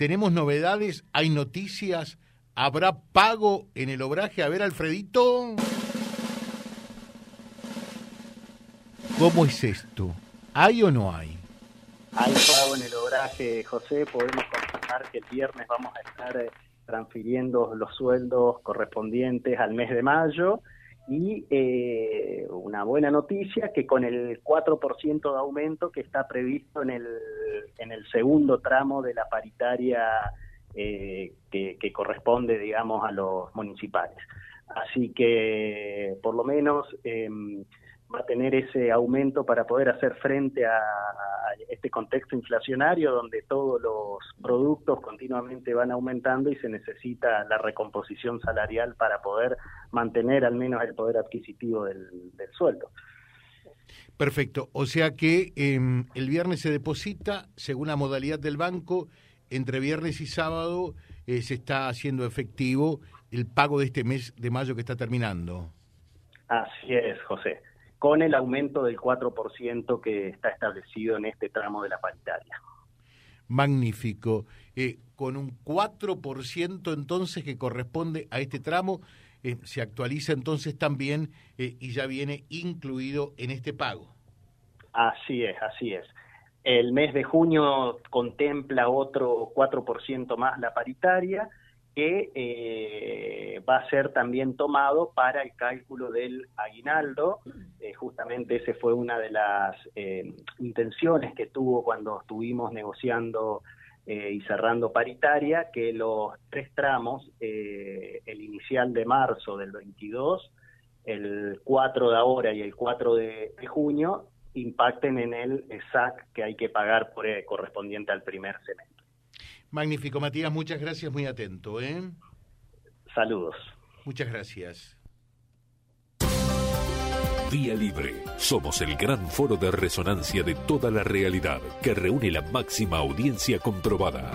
tenemos novedades, hay noticias, habrá pago en el obraje. A ver, Alfredito. ¿Cómo es esto? ¿Hay o no hay? Hay pago en el obraje, José. Podemos confirmar que el viernes vamos a estar eh, transfiriendo los sueldos correspondientes al mes de mayo. Y eh, una buena noticia que con el 4% de aumento que está previsto en el, en el segundo tramo de la paritaria eh, que, que corresponde, digamos, a los municipales. Así que, por lo menos, eh, va a tener ese aumento para poder hacer frente a, este contexto inflacionario donde todos los productos continuamente van aumentando y se necesita la recomposición salarial para poder mantener al menos el poder adquisitivo del, sueldo. Perfecto, o sea que em, el viernes se deposita según la modalidad del banco, entre viernes y sábado eh, se está haciendo efectivo el pago de este mes de mayo que está terminando. Así es, José con el aumento del 4% que está establecido en este tramo de la paritaria. Magnífico. Eh, con un 4% entonces que corresponde a este tramo, eh, se actualiza entonces también eh, y ya viene incluido en este pago. Así es, así es. El mes de junio contempla otro 4% más la paritaria que eh, va a ser también tomado para el cálculo del aguinaldo. Eh, justamente ese fue una de las eh, intenciones que tuvo cuando estuvimos negociando y cerrando paritaria, que los tres tramos, el inicial de marzo del 22, el 4 de ahora y el 4 de, junio, impacten en el SAC que hay que pagar por, correspondiente al primer semestre. Magnífico, Matías, muchas gracias, muy atento. ¿eh? Saludos. Muchas gracias. Vía Libre. Somos el gran foro de resonancia de toda la realidad que reúne la máxima audiencia comprobada.